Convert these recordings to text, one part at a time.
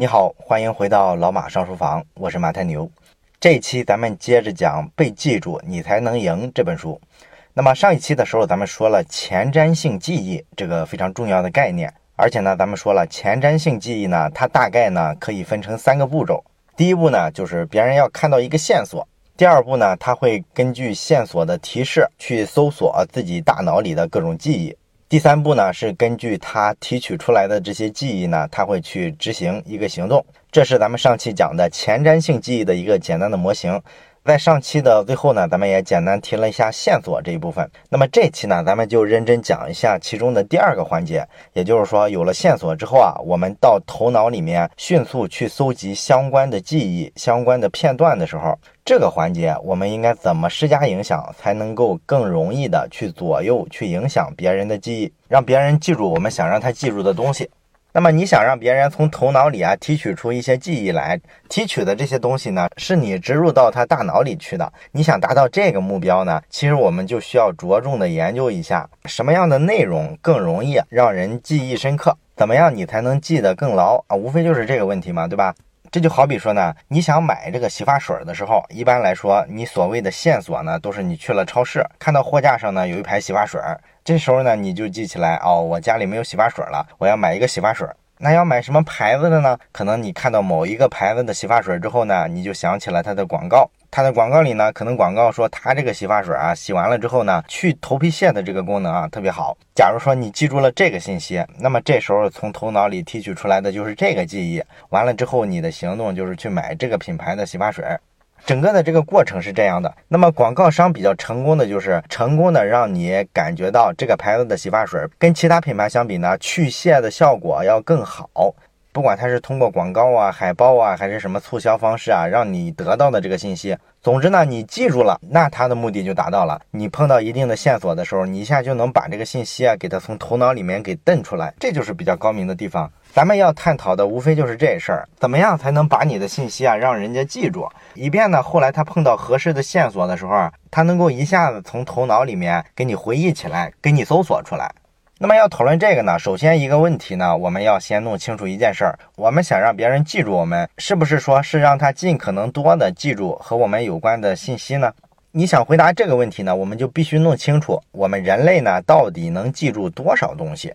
你好，欢迎回到老马上书房，我是马太牛。这一期咱们接着讲《被记住你才能赢》这本书。那么上一期的时候，咱们说了前瞻性记忆这个非常重要的概念，而且呢，咱们说了前瞻性记忆呢，它大概呢可以分成三个步骤。第一步呢，就是别人要看到一个线索；第二步呢，他会根据线索的提示去搜索自己大脑里的各种记忆。第三步呢，是根据它提取出来的这些记忆呢，它会去执行一个行动。这是咱们上期讲的前瞻性记忆的一个简单的模型。在上期的最后呢，咱们也简单提了一下线索这一部分。那么这期呢，咱们就认真讲一下其中的第二个环节，也就是说，有了线索之后啊，我们到头脑里面迅速去搜集相关的记忆、相关的片段的时候，这个环节我们应该怎么施加影响，才能够更容易的去左右、去影响别人的记忆，让别人记住我们想让他记住的东西。那么你想让别人从头脑里啊提取出一些记忆来，提取的这些东西呢，是你植入到他大脑里去的。你想达到这个目标呢，其实我们就需要着重的研究一下什么样的内容更容易让人记忆深刻，怎么样你才能记得更牢啊？无非就是这个问题嘛，对吧？这就好比说呢，你想买这个洗发水的时候，一般来说，你所谓的线索呢，都是你去了超市，看到货架上呢有一排洗发水。这时候呢，你就记起来哦，我家里没有洗发水了，我要买一个洗发水。那要买什么牌子的呢？可能你看到某一个牌子的洗发水之后呢，你就想起了它的广告。它的广告里呢，可能广告说它这个洗发水啊，洗完了之后呢，去头皮屑的这个功能啊特别好。假如说你记住了这个信息，那么这时候从头脑里提取出来的就是这个记忆。完了之后，你的行动就是去买这个品牌的洗发水。整个的这个过程是这样的，那么广告商比较成功的就是成功的让你感觉到这个牌子的洗发水跟其他品牌相比呢，去屑的效果要更好。不管它是通过广告啊、海报啊，还是什么促销方式啊，让你得到的这个信息，总之呢，你记住了，那他的目的就达到了。你碰到一定的线索的时候，你一下就能把这个信息啊，给他从头脑里面给瞪出来，这就是比较高明的地方。咱们要探讨的无非就是这事儿，怎么样才能把你的信息啊让人家记住，以便呢后来他碰到合适的线索的时候啊，他能够一下子从头脑里面给你回忆起来，给你搜索出来。那么要讨论这个呢，首先一个问题呢，我们要先弄清楚一件事儿，我们想让别人记住我们，是不是说是让他尽可能多的记住和我们有关的信息呢？你想回答这个问题呢，我们就必须弄清楚我们人类呢到底能记住多少东西。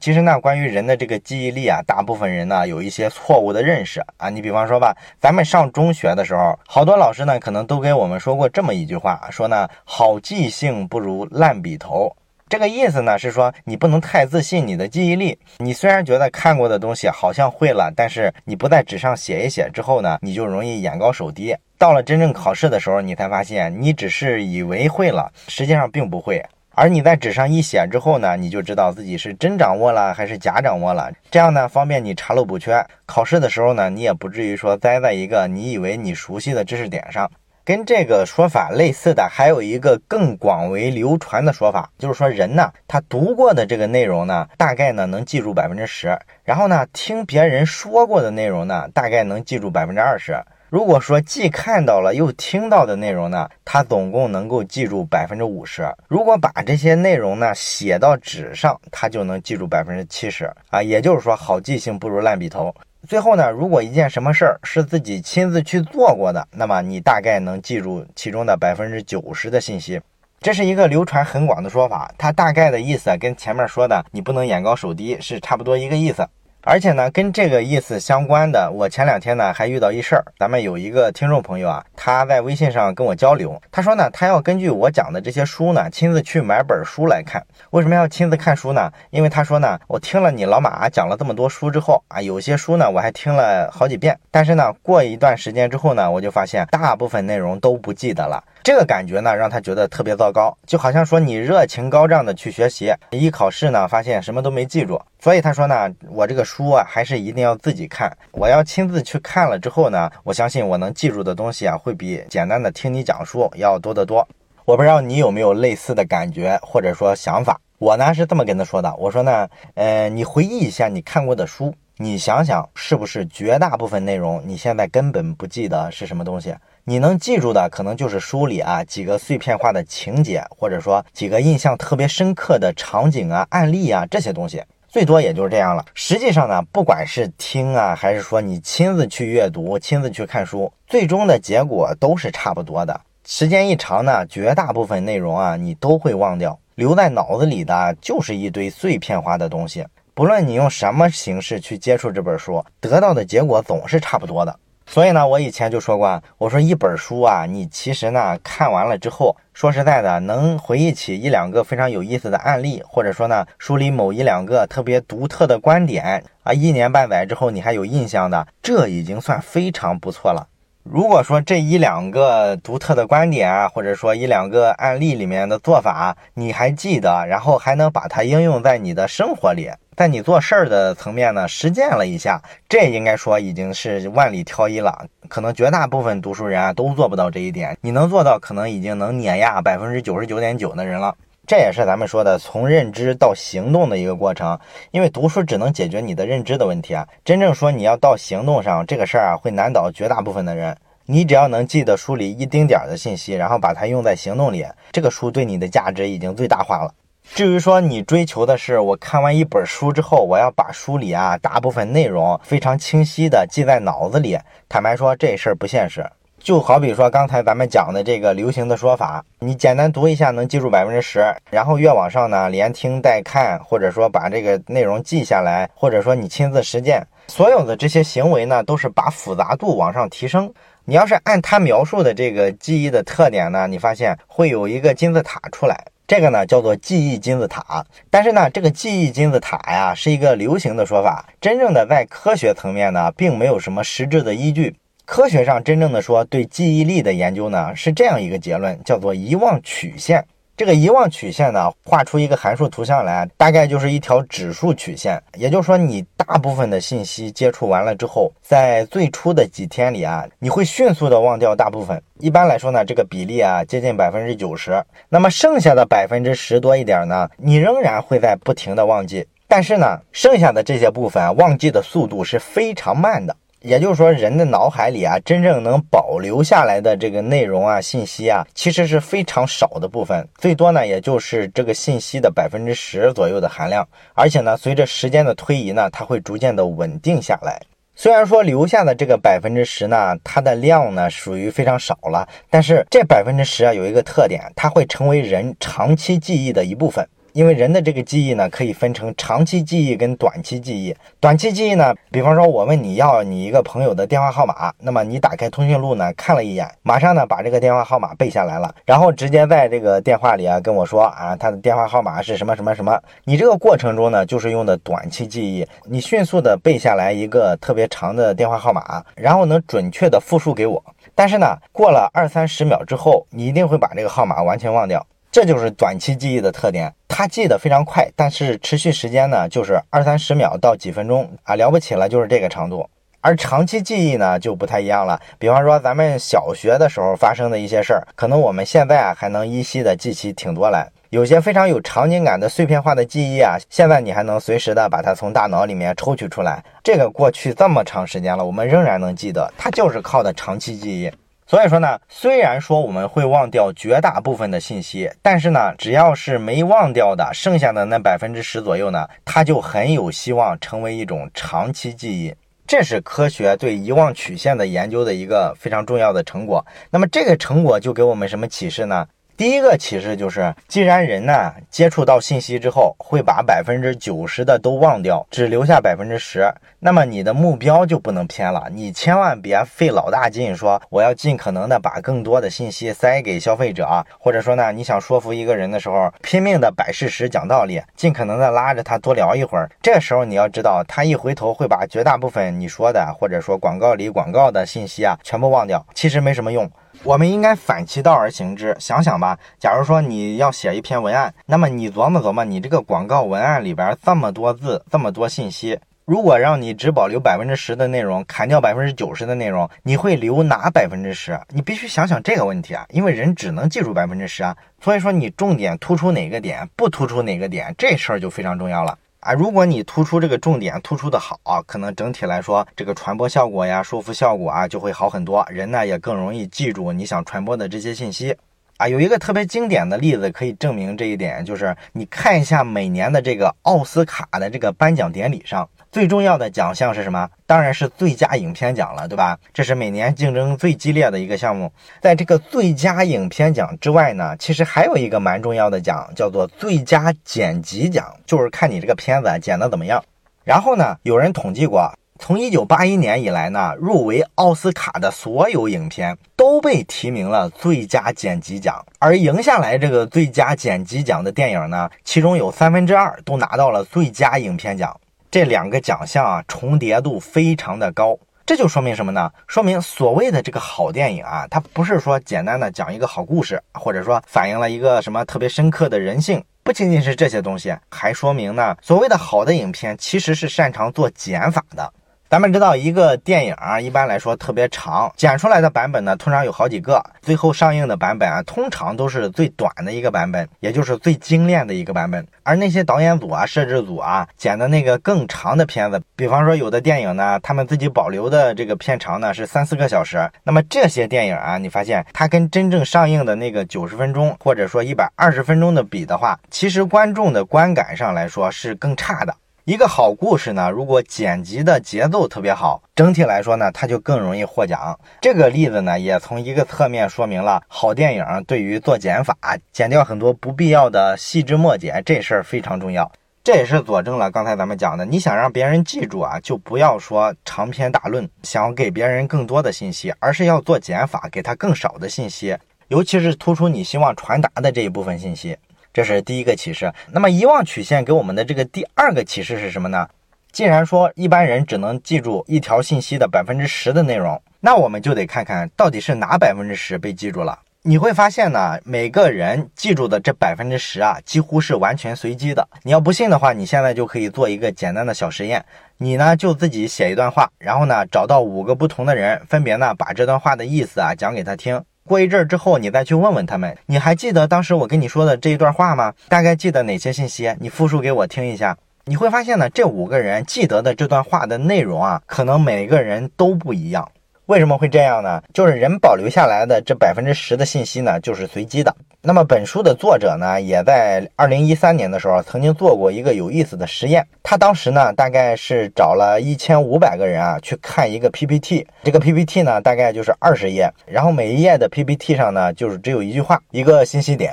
其实呢，关于人的这个记忆力啊，大部分人呢有一些错误的认识啊。你比方说吧，咱们上中学的时候，好多老师呢可能都给我们说过这么一句话，说呢，好记性不如烂笔头。这个意思呢是说，你不能太自信你的记忆力。你虽然觉得看过的东西好像会了，但是你不在纸上写一写之后呢，你就容易眼高手低。到了真正考试的时候，你才发现你只是以为会了，实际上并不会。而你在纸上一写之后呢，你就知道自己是真掌握了还是假掌握了。这样呢，方便你查漏补缺。考试的时候呢，你也不至于说栽在一个你以为你熟悉的知识点上。跟这个说法类似的，还有一个更广为流传的说法，就是说人呢，他读过的这个内容呢，大概呢能记住百分之十，然后呢，听别人说过的内容呢，大概能记住百分之二十。如果说既看到了又听到的内容呢，他总共能够记住百分之五十。如果把这些内容呢写到纸上，他就能记住百分之七十啊。也就是说，好记性不如烂笔头。最后呢，如果一件什么事儿是自己亲自去做过的，那么你大概能记住其中的百分之九十的信息。这是一个流传很广的说法，它大概的意思跟前面说的你不能眼高手低是差不多一个意思。而且呢，跟这个意思相关的，我前两天呢还遇到一事儿。咱们有一个听众朋友啊，他在微信上跟我交流，他说呢，他要根据我讲的这些书呢，亲自去买本书来看。为什么要亲自看书呢？因为他说呢，我听了你老马讲了这么多书之后啊，有些书呢我还听了好几遍，但是呢，过一段时间之后呢，我就发现大部分内容都不记得了。这个感觉呢，让他觉得特别糟糕，就好像说你热情高涨的去学习，一考试呢，发现什么都没记住。所以他说呢，我这个书啊，还是一定要自己看，我要亲自去看了之后呢，我相信我能记住的东西啊，会比简单的听你讲书要多得多。我不知道你有没有类似的感觉或者说想法。我呢是这么跟他说的，我说呢，呃，你回忆一下你看过的书，你想想是不是绝大部分内容你现在根本不记得是什么东西。你能记住的可能就是书里啊几个碎片化的情节，或者说几个印象特别深刻的场景啊、案例啊这些东西。最多也就是这样了。实际上呢，不管是听啊，还是说你亲自去阅读、亲自去看书，最终的结果都是差不多的。时间一长呢，绝大部分内容啊，你都会忘掉，留在脑子里的就是一堆碎片化的东西。不论你用什么形式去接触这本书，得到的结果总是差不多的。所以呢，我以前就说过，我说一本书啊，你其实呢看完了之后，说实在的，能回忆起一两个非常有意思的案例，或者说呢，书里某一两个特别独特的观点啊，一年半载之后你还有印象的，这已经算非常不错了。如果说这一两个独特的观点啊，或者说一两个案例里面的做法你还记得，然后还能把它应用在你的生活里。在你做事儿的层面呢，实践了一下，这应该说已经是万里挑一了。可能绝大部分读书人啊都做不到这一点，你能做到，可能已经能碾压百分之九十九点九的人了。这也是咱们说的从认知到行动的一个过程。因为读书只能解决你的认知的问题啊，真正说你要到行动上，这个事儿啊会难倒绝大部分的人。你只要能记得书里一丁点儿的信息，然后把它用在行动里，这个书对你的价值已经最大化了。至于说你追求的是，我看完一本书之后，我要把书里啊大部分内容非常清晰的记在脑子里。坦白说，这事儿不现实。就好比说刚才咱们讲的这个流行的说法，你简单读一下能记住百分之十，然后越往上呢，连听带看，或者说把这个内容记下来，或者说你亲自实践，所有的这些行为呢，都是把复杂度往上提升。你要是按他描述的这个记忆的特点呢，你发现会有一个金字塔出来。这个呢叫做记忆金字塔，但是呢，这个记忆金字塔呀是一个流行的说法，真正的在科学层面呢，并没有什么实质的依据。科学上真正的说对记忆力的研究呢，是这样一个结论，叫做遗忘曲线。这个遗忘曲线呢，画出一个函数图像来，大概就是一条指数曲线。也就是说，你大部分的信息接触完了之后，在最初的几天里啊，你会迅速的忘掉大部分。一般来说呢，这个比例啊接近百分之九十。那么剩下的百分之十多一点呢，你仍然会在不停的忘记。但是呢，剩下的这些部分忘记的速度是非常慢的。也就是说，人的脑海里啊，真正能保留下来的这个内容啊、信息啊，其实是非常少的部分，最多呢，也就是这个信息的百分之十左右的含量。而且呢，随着时间的推移呢，它会逐渐的稳定下来。虽然说留下的这个百分之十呢，它的量呢属于非常少了，但是这百分之十啊有一个特点，它会成为人长期记忆的一部分。因为人的这个记忆呢，可以分成长期记忆跟短期记忆。短期记忆呢，比方说我问你要你一个朋友的电话号码，那么你打开通讯录呢，看了一眼，马上呢把这个电话号码背下来了，然后直接在这个电话里啊跟我说啊，他的电话号码是什么什么什么。你这个过程中呢，就是用的短期记忆，你迅速的背下来一个特别长的电话号码，然后能准确的复述给我。但是呢，过了二三十秒之后，你一定会把这个号码完全忘掉。这就是短期记忆的特点，它记得非常快，但是持续时间呢，就是二三十秒到几分钟啊，了不起了，就是这个长度。而长期记忆呢，就不太一样了。比方说，咱们小学的时候发生的一些事儿，可能我们现在啊还能依稀的记起挺多来。有些非常有场景感的碎片化的记忆啊，现在你还能随时的把它从大脑里面抽取出来。这个过去这么长时间了，我们仍然能记得，它就是靠的长期记忆。所以说呢，虽然说我们会忘掉绝大部分的信息，但是呢，只要是没忘掉的，剩下的那百分之十左右呢，它就很有希望成为一种长期记忆。这是科学对遗忘曲线的研究的一个非常重要的成果。那么这个成果就给我们什么启示呢？第一个启示就是，既然人呢接触到信息之后会把百分之九十的都忘掉，只留下百分之十，那么你的目标就不能偏了。你千万别费老大劲说我要尽可能的把更多的信息塞给消费者，或者说呢你想说服一个人的时候拼命的摆事实讲道理，尽可能的拉着他多聊一会儿。这时候你要知道，他一回头会把绝大部分你说的或者说广告里广告的信息啊全部忘掉，其实没什么用。我们应该反其道而行之，想想吧。假如说你要写一篇文案，那么你琢磨琢磨，你这个广告文案里边这么多字，这么多信息，如果让你只保留百分之十的内容，砍掉百分之九十的内容，你会留哪百分之十？你必须想想这个问题啊，因为人只能记住百分之十啊。所以说，你重点突出哪个点，不突出哪个点，这事儿就非常重要了。啊，如果你突出这个重点，突出的好，可能整体来说，这个传播效果呀、说服效果啊，就会好很多。人呢也更容易记住你想传播的这些信息。啊。有一个特别经典的例子可以证明这一点，就是你看一下每年的这个奥斯卡的这个颁奖典礼上，最重要的奖项是什么？当然是最佳影片奖了，对吧？这是每年竞争最激烈的一个项目。在这个最佳影片奖之外呢，其实还有一个蛮重要的奖，叫做最佳剪辑奖，就是看你这个片子剪得怎么样。然后呢，有人统计过。从一九八一年以来呢，入围奥斯卡的所有影片都被提名了最佳剪辑奖，而赢下来这个最佳剪辑奖的电影呢，其中有三分之二都拿到了最佳影片奖。这两个奖项啊，重叠度非常的高。这就说明什么呢？说明所谓的这个好电影啊，它不是说简单的讲一个好故事，或者说反映了一个什么特别深刻的人性。不仅仅是这些东西，还说明呢，所谓的好的影片其实是擅长做减法的。咱们知道，一个电影啊，一般来说特别长，剪出来的版本呢，通常有好几个，最后上映的版本啊，通常都是最短的一个版本，也就是最精炼的一个版本。而那些导演组啊、摄制组啊，剪的那个更长的片子，比方说有的电影呢，他们自己保留的这个片长呢是三四个小时，那么这些电影啊，你发现它跟真正上映的那个九十分钟或者说一百二十分钟的比的话，其实观众的观感上来说是更差的。一个好故事呢，如果剪辑的节奏特别好，整体来说呢，它就更容易获奖。这个例子呢，也从一个侧面说明了好电影对于做减法、减掉很多不必要的细枝末节这事儿非常重要。这也是佐证了刚才咱们讲的，你想让别人记住啊，就不要说长篇大论，想给别人更多的信息，而是要做减法，给他更少的信息，尤其是突出你希望传达的这一部分信息。这是第一个启示。那么遗忘曲线给我们的这个第二个启示是什么呢？既然说一般人只能记住一条信息的百分之十的内容，那我们就得看看到底是哪百分之十被记住了。你会发现呢，每个人记住的这百分之十啊，几乎是完全随机的。你要不信的话，你现在就可以做一个简单的小实验。你呢就自己写一段话，然后呢找到五个不同的人，分别呢把这段话的意思啊讲给他听。过一阵儿之后，你再去问问他们，你还记得当时我跟你说的这一段话吗？大概记得哪些信息？你复述给我听一下。你会发现呢，这五个人记得的这段话的内容啊，可能每个人都不一样。为什么会这样呢？就是人保留下来的这百分之十的信息呢，就是随机的。那么本书的作者呢，也在二零一三年的时候曾经做过一个有意思的实验。他当时呢，大概是找了一千五百个人啊，去看一个 PPT。这个 PPT 呢，大概就是二十页，然后每一页的 PPT 上呢，就是只有一句话，一个信息点。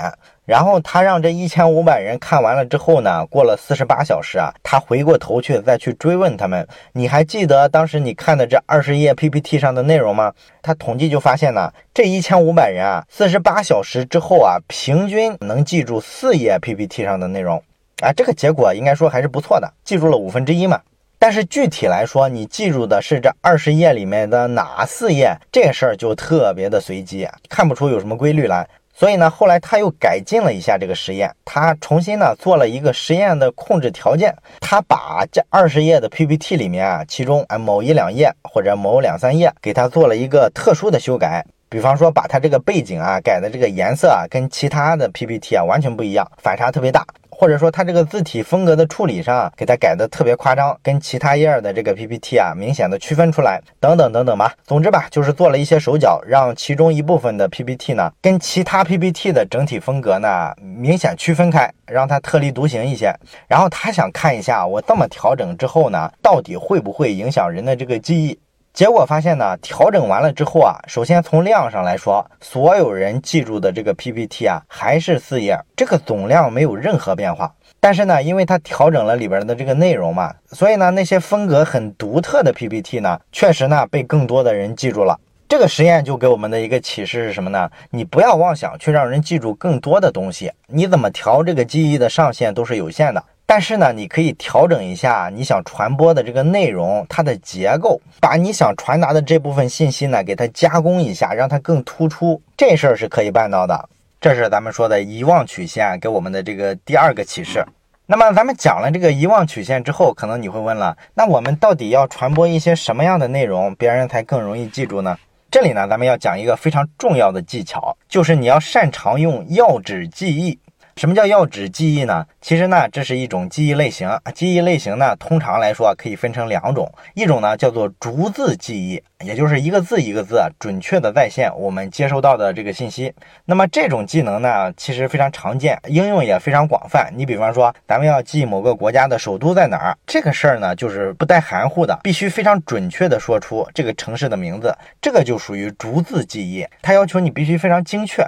然后他让这一千五百人看完了之后呢，过了四十八小时啊，他回过头去再去追问他们，你还记得当时你看的这二十页 PPT 上的内容吗？他统计就发现呢，这一千五百人啊，四十八小时之后啊，平均能记住四页 PPT 上的内容啊，这个结果应该说还是不错的，记住了五分之一嘛。但是具体来说，你记住的是这二十页里面的哪四页，这事儿就特别的随机，看不出有什么规律来。所以呢，后来他又改进了一下这个实验，他重新呢做了一个实验的控制条件，他把这二十页的 PPT 里面啊，其中啊某一两页或者某两三页，给他做了一个特殊的修改，比方说把他这个背景啊改的这个颜色啊跟其他的 PPT 啊完全不一样，反差特别大。或者说，它这个字体风格的处理上，给它改的特别夸张，跟其他页的这个 PPT 啊，明显的区分出来，等等等等吧。总之吧，就是做了一些手脚，让其中一部分的 PPT 呢，跟其他 PPT 的整体风格呢，明显区分开，让它特立独行一些。然后他想看一下，我这么调整之后呢，到底会不会影响人的这个记忆？结果发现呢，调整完了之后啊，首先从量上来说，所有人记住的这个 PPT 啊，还是四页，这个总量没有任何变化。但是呢，因为它调整了里边的这个内容嘛，所以呢，那些风格很独特的 PPT 呢，确实呢被更多的人记住了。这个实验就给我们的一个启示是什么呢？你不要妄想去让人记住更多的东西，你怎么调这个记忆的上限都是有限的。但是呢，你可以调整一下你想传播的这个内容，它的结构，把你想传达的这部分信息呢，给它加工一下，让它更突出。这事儿是可以办到的。这是咱们说的遗忘曲线给我们的这个第二个启示。那么咱们讲了这个遗忘曲线之后，可能你会问了，那我们到底要传播一些什么样的内容，别人才更容易记住呢？这里呢，咱们要讲一个非常重要的技巧，就是你要擅长用要旨记忆。什么叫要旨记忆呢？其实呢，这是一种记忆类型。记忆类型呢，通常来说可以分成两种，一种呢叫做逐字记忆，也就是一个字一个字准确的再现我们接收到的这个信息。那么这种技能呢，其实非常常见，应用也非常广泛。你比方说，咱们要记某个国家的首都在哪儿，这个事儿呢，就是不带含糊的，必须非常准确的说出这个城市的名字，这个就属于逐字记忆，它要求你必须非常精确。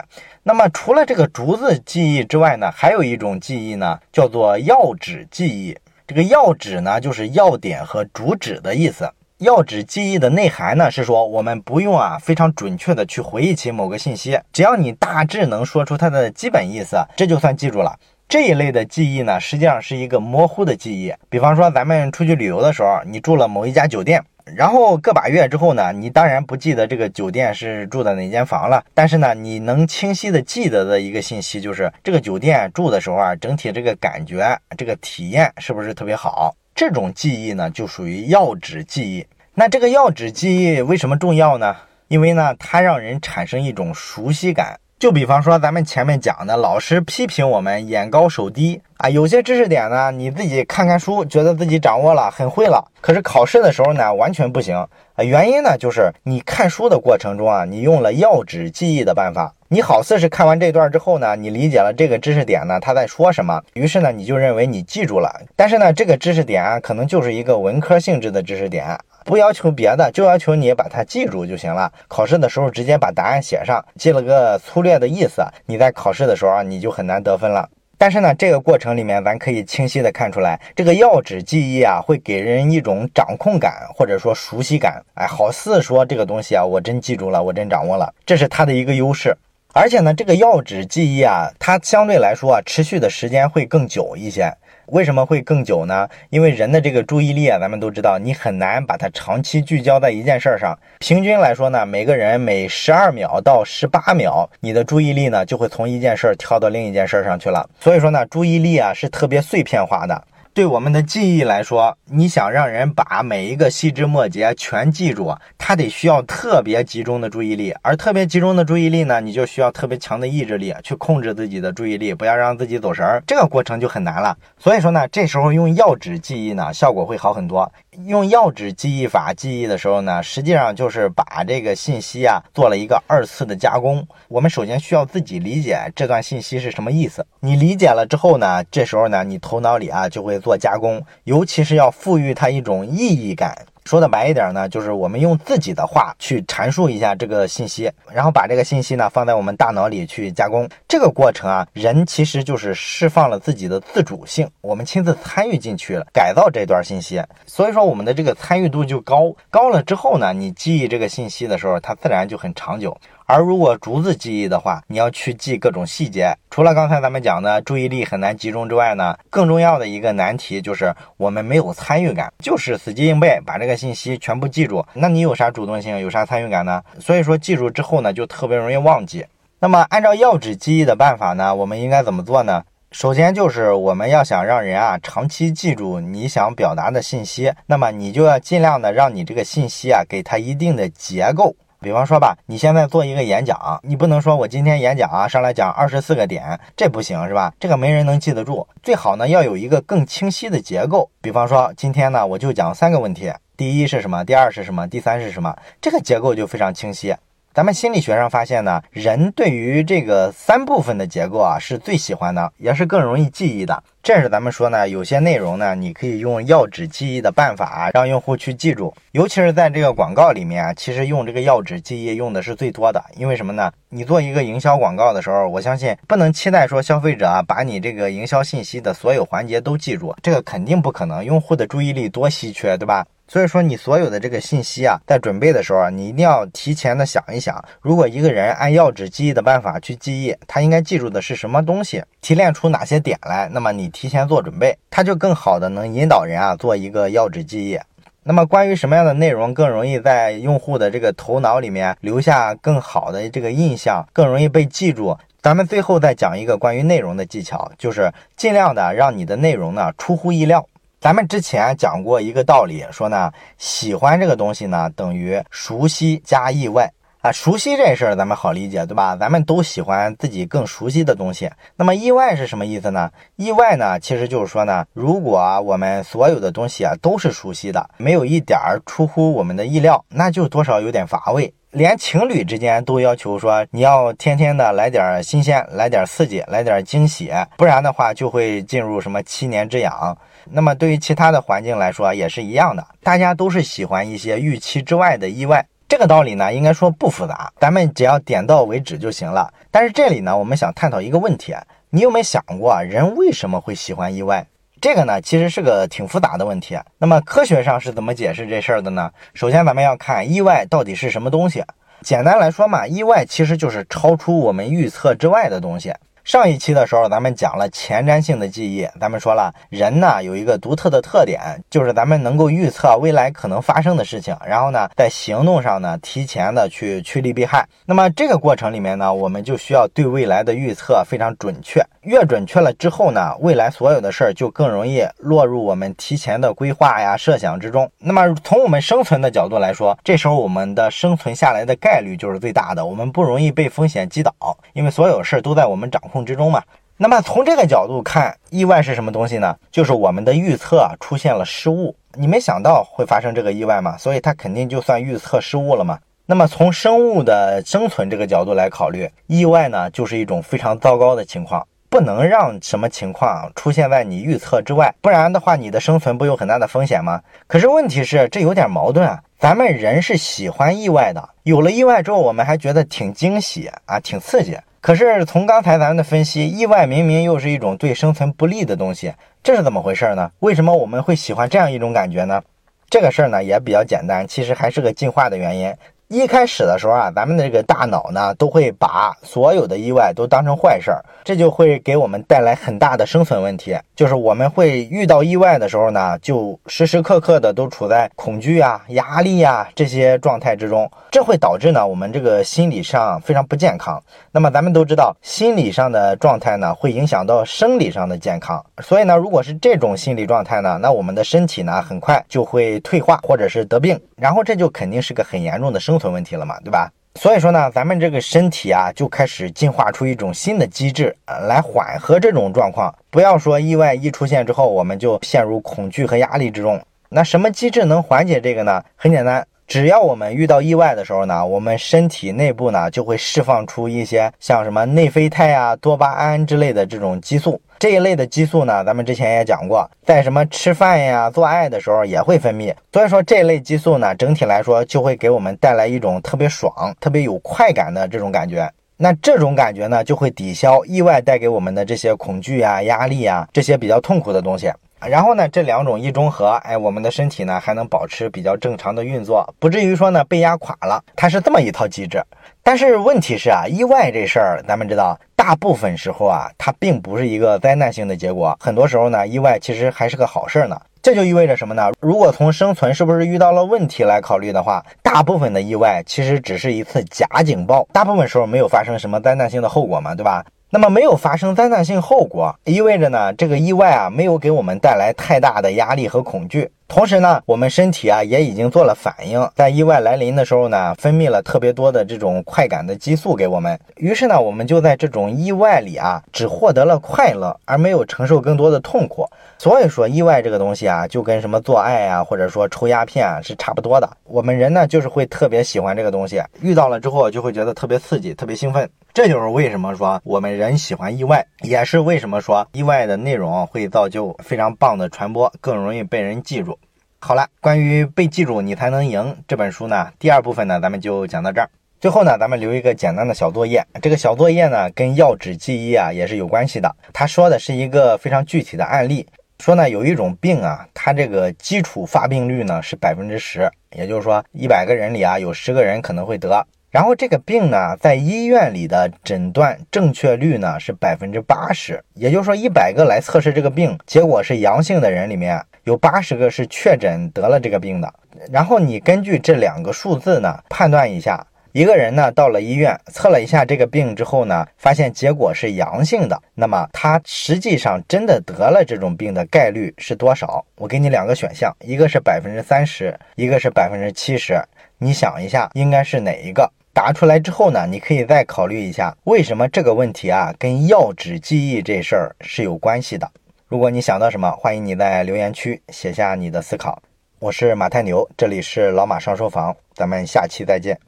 那么除了这个竹子记忆之外呢，还有一种记忆呢，叫做要旨记忆。这个要旨呢，就是要点和主旨的意思。要旨记忆的内涵呢，是说我们不用啊非常准确的去回忆起某个信息，只要你大致能说出它的基本意思，这就算记住了。这一类的记忆呢，实际上是一个模糊的记忆。比方说咱们出去旅游的时候，你住了某一家酒店。然后个把月之后呢，你当然不记得这个酒店是住的哪间房了，但是呢，你能清晰的记得的一个信息就是这个酒店住的时候啊，整体这个感觉、这个体验是不是特别好？这种记忆呢，就属于要旨记忆。那这个要旨记忆为什么重要呢？因为呢，它让人产生一种熟悉感。就比方说咱们前面讲的，老师批评我们眼高手低啊，有些知识点呢，你自己看看书，觉得自己掌握了，很会了，可是考试的时候呢，完全不行啊。原因呢，就是你看书的过程中啊，你用了要旨记忆的办法，你好似是看完这段之后呢，你理解了这个知识点呢，他在说什么，于是呢，你就认为你记住了。但是呢，这个知识点啊，可能就是一个文科性质的知识点。不要求别的，就要求你把它记住就行了。考试的时候直接把答案写上，记了个粗略的意思，你在考试的时候啊，你就很难得分了。但是呢，这个过程里面，咱可以清晰的看出来，这个要旨记忆啊，会给人一种掌控感，或者说熟悉感。哎，好似说这个东西啊，我真记住了，我真掌握了，这是它的一个优势。而且呢，这个要旨记忆啊，它相对来说啊，持续的时间会更久一些。为什么会更久呢？因为人的这个注意力啊，咱们都知道，你很难把它长期聚焦在一件事儿上。平均来说呢，每个人每十二秒到十八秒，你的注意力呢就会从一件事儿跳到另一件事儿上去了。所以说呢，注意力啊是特别碎片化的。对我们的记忆来说，你想让人把每一个细枝末节全记住，他得需要特别集中的注意力。而特别集中的注意力呢，你就需要特别强的意志力去控制自己的注意力，不要让自己走神儿。这个过程就很难了。所以说呢，这时候用药纸记忆呢，效果会好很多。用药指记忆法记忆的时候呢，实际上就是把这个信息啊做了一个二次的加工。我们首先需要自己理解这段信息是什么意思。你理解了之后呢，这时候呢，你头脑里啊就会做加工，尤其是要赋予它一种意义感。说的白一点呢，就是我们用自己的话去阐述一下这个信息，然后把这个信息呢放在我们大脑里去加工。这个过程啊，人其实就是释放了自己的自主性，我们亲自参与进去了，改造这段信息。所以说我们的这个参与度就高，高了之后呢，你记忆这个信息的时候，它自然就很长久。而如果逐字记忆的话，你要去记各种细节。除了刚才咱们讲的注意力很难集中之外呢，更重要的一个难题就是我们没有参与感，就是死记硬背把这个信息全部记住。那你有啥主动性，有啥参与感呢？所以说记住之后呢，就特别容易忘记。那么按照要旨记忆的办法呢，我们应该怎么做呢？首先就是我们要想让人啊长期记住你想表达的信息，那么你就要尽量的让你这个信息啊给它一定的结构。比方说吧，你现在做一个演讲，你不能说我今天演讲啊，上来讲二十四个点，这不行是吧？这个没人能记得住。最好呢要有一个更清晰的结构。比方说今天呢我就讲三个问题，第一是什么？第二是什么？第三是什么？这个结构就非常清晰。咱们心理学上发现呢，人对于这个三部分的结构啊是最喜欢的，也是更容易记忆的。这是咱们说呢，有些内容呢，你可以用要旨记忆的办法啊，让用户去记住。尤其是在这个广告里面啊，其实用这个要旨记忆用的是最多的。因为什么呢？你做一个营销广告的时候，我相信不能期待说消费者啊把你这个营销信息的所有环节都记住，这个肯定不可能。用户的注意力多稀缺，对吧？所以说，你所有的这个信息啊，在准备的时候啊，你一定要提前的想一想，如果一个人按要旨记忆的办法去记忆，他应该记住的是什么东西，提炼出哪些点来，那么你提前做准备，他就更好的能引导人啊做一个要旨记忆。那么关于什么样的内容更容易在用户的这个头脑里面留下更好的这个印象，更容易被记住，咱们最后再讲一个关于内容的技巧，就是尽量的让你的内容呢出乎意料。咱们之前讲过一个道理，说呢，喜欢这个东西呢，等于熟悉加意外。啊，熟悉这事儿咱们好理解，对吧？咱们都喜欢自己更熟悉的东西。那么意外是什么意思呢？意外呢，其实就是说呢，如果我们所有的东西啊都是熟悉的，没有一点儿出乎我们的意料，那就多少有点乏味。连情侣之间都要求说，你要天天的来点新鲜，来点刺激，来点惊喜，不然的话就会进入什么七年之痒。那么对于其他的环境来说也是一样的，大家都是喜欢一些预期之外的意外。这个道理呢，应该说不复杂，咱们只要点到为止就行了。但是这里呢，我们想探讨一个问题：你有没有想过，人为什么会喜欢意外？这个呢，其实是个挺复杂的问题。那么科学上是怎么解释这事儿的呢？首先，咱们要看意外到底是什么东西。简单来说嘛，意外其实就是超出我们预测之外的东西。上一期的时候，咱们讲了前瞻性的记忆。咱们说了，人呢有一个独特的特点，就是咱们能够预测未来可能发生的事情，然后呢，在行动上呢，提前的去趋利避害。那么这个过程里面呢，我们就需要对未来的预测非常准确。越准确了之后呢，未来所有的事儿就更容易落入我们提前的规划呀、设想之中。那么从我们生存的角度来说，这时候我们的生存下来的概率就是最大的，我们不容易被风险击倒，因为所有事儿都在我们掌。控之中嘛，那么从这个角度看，意外是什么东西呢？就是我们的预测出现了失误，你没想到会发生这个意外嘛，所以它肯定就算预测失误了嘛。那么从生物的生存这个角度来考虑，意外呢就是一种非常糟糕的情况，不能让什么情况出现在你预测之外，不然的话你的生存不有很大的风险吗？可是问题是这有点矛盾啊，咱们人是喜欢意外的，有了意外之后，我们还觉得挺惊喜啊，挺刺激。可是从刚才咱们的分析，意外明明又是一种对生存不利的东西，这是怎么回事呢？为什么我们会喜欢这样一种感觉呢？这个事儿呢也比较简单，其实还是个进化的原因。一开始的时候啊，咱们的这个大脑呢，都会把所有的意外都当成坏事儿，这就会给我们带来很大的生存问题。就是我们会遇到意外的时候呢，就时时刻刻的都处在恐惧啊、压力啊这些状态之中，这会导致呢我们这个心理上非常不健康。那么咱们都知道，心理上的状态呢，会影响到生理上的健康。所以呢，如果是这种心理状态呢，那我们的身体呢，很快就会退化或者是得病，然后这就肯定是个很严重的生。存问题了嘛，对吧？所以说呢，咱们这个身体啊，就开始进化出一种新的机制，来缓和这种状况。不要说意外一出现之后，我们就陷入恐惧和压力之中。那什么机制能缓解这个呢？很简单，只要我们遇到意外的时候呢，我们身体内部呢就会释放出一些像什么内啡肽啊、多巴胺之类的这种激素。这一类的激素呢，咱们之前也讲过，在什么吃饭呀、做爱的时候也会分泌。所以说这类激素呢，整体来说就会给我们带来一种特别爽、特别有快感的这种感觉。那这种感觉呢，就会抵消意外带给我们的这些恐惧啊、压力啊这些比较痛苦的东西。然后呢，这两种一中和，哎，我们的身体呢还能保持比较正常的运作，不至于说呢被压垮了。它是这么一套机制。但是问题是啊，意外这事儿，咱们知道，大部分时候啊，它并不是一个灾难性的结果。很多时候呢，意外其实还是个好事儿呢。这就意味着什么呢？如果从生存是不是遇到了问题来考虑的话，大部分的意外其实只是一次假警报，大部分时候没有发生什么灾难性的后果嘛，对吧？那么没有发生灾难性后果，意味着呢，这个意外啊没有给我们带来太大的压力和恐惧。同时呢，我们身体啊也已经做了反应，在意外来临的时候呢，分泌了特别多的这种快感的激素给我们。于是呢，我们就在这种意外里啊，只获得了快乐，而没有承受更多的痛苦。所以说，意外这个东西啊，就跟什么做爱啊，或者说抽鸦片啊，是差不多的。我们人呢，就是会特别喜欢这个东西，遇到了之后就会觉得特别刺激、特别兴奋。这就是为什么说我们人喜欢意外，也是为什么说意外的内容会造就非常棒的传播，更容易被人记住。好了，关于被记住你才能赢这本书呢，第二部分呢，咱们就讲到这儿。最后呢，咱们留一个简单的小作业。这个小作业呢，跟药指记忆啊也是有关系的。他说的是一个非常具体的案例。说呢，有一种病啊，它这个基础发病率呢是百分之十，也就是说一百个人里啊有十个人可能会得。然后这个病呢，在医院里的诊断正确率呢是百分之八十，也就是说一百个来测试这个病结果是阳性的人里面有八十个是确诊得了这个病的。然后你根据这两个数字呢判断一下。一个人呢到了医院测了一下这个病之后呢，发现结果是阳性的，那么他实际上真的得了这种病的概率是多少？我给你两个选项，一个是百分之三十，一个是百分之七十，你想一下应该是哪一个？答出来之后呢，你可以再考虑一下，为什么这个问题啊跟药指记忆这事儿是有关系的。如果你想到什么，欢迎你在留言区写下你的思考。我是马太牛，这里是老马上书房，咱们下期再见。